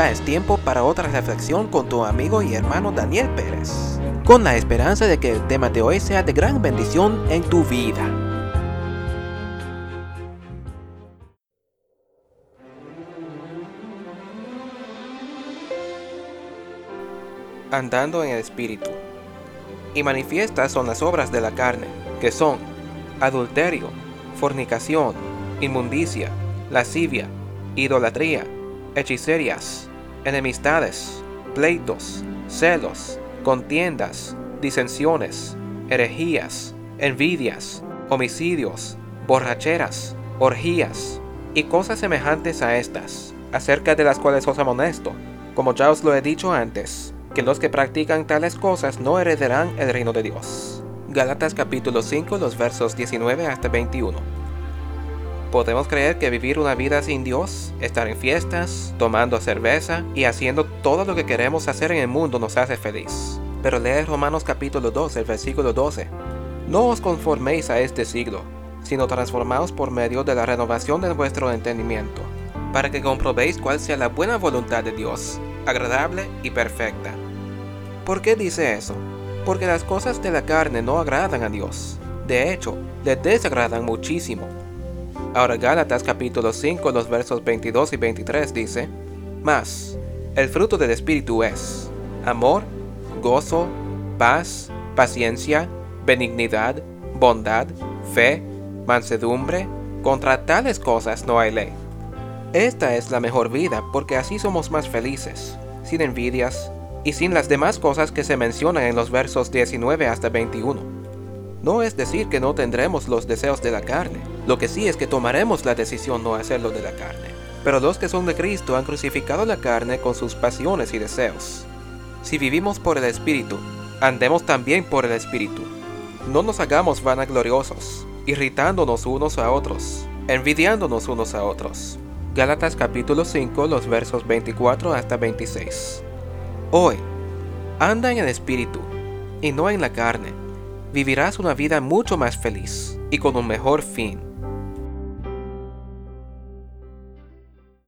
ya es tiempo para otra reflexión con tu amigo y hermano Daniel Pérez, con la esperanza de que el tema de hoy sea de gran bendición en tu vida. Andando en el Espíritu. Y manifiestas son las obras de la carne, que son adulterio, fornicación, inmundicia, lascivia, idolatría, hechicerias, enemistades, pleitos, celos, contiendas, disensiones, herejías, envidias, homicidios, borracheras, orgías y cosas semejantes a estas, acerca de las cuales os amonesto, como ya os lo he dicho antes, que los que practican tales cosas no heredarán el reino de Dios. Gálatas capítulo 5 los versos 19 hasta 21. Podemos creer que vivir una vida sin Dios, estar en fiestas, tomando cerveza y haciendo todo lo que queremos hacer en el mundo nos hace feliz. Pero lee Romanos capítulo 2, el versículo 12. No os conforméis a este siglo, sino transformaos por medio de la renovación de vuestro entendimiento, para que comprobéis cuál sea la buena voluntad de Dios, agradable y perfecta. ¿Por qué dice eso? Porque las cosas de la carne no agradan a Dios. De hecho, le desagradan muchísimo. Ahora Gálatas capítulo 5 los versos 22 y 23 dice, Mas, el fruto del Espíritu es amor, gozo, paz, paciencia, benignidad, bondad, fe, mansedumbre, contra tales cosas no hay ley. Esta es la mejor vida porque así somos más felices, sin envidias y sin las demás cosas que se mencionan en los versos 19 hasta 21. No es decir que no tendremos los deseos de la carne, lo que sí es que tomaremos la decisión no hacerlo de la carne. Pero los que son de Cristo han crucificado la carne con sus pasiones y deseos. Si vivimos por el Espíritu, andemos también por el Espíritu. No nos hagamos vanagloriosos, irritándonos unos a otros, envidiándonos unos a otros. Gálatas capítulo 5 los versos 24 hasta 26. Hoy, anda en el Espíritu, y no en la carne vivirás una vida mucho más feliz y con un mejor fin.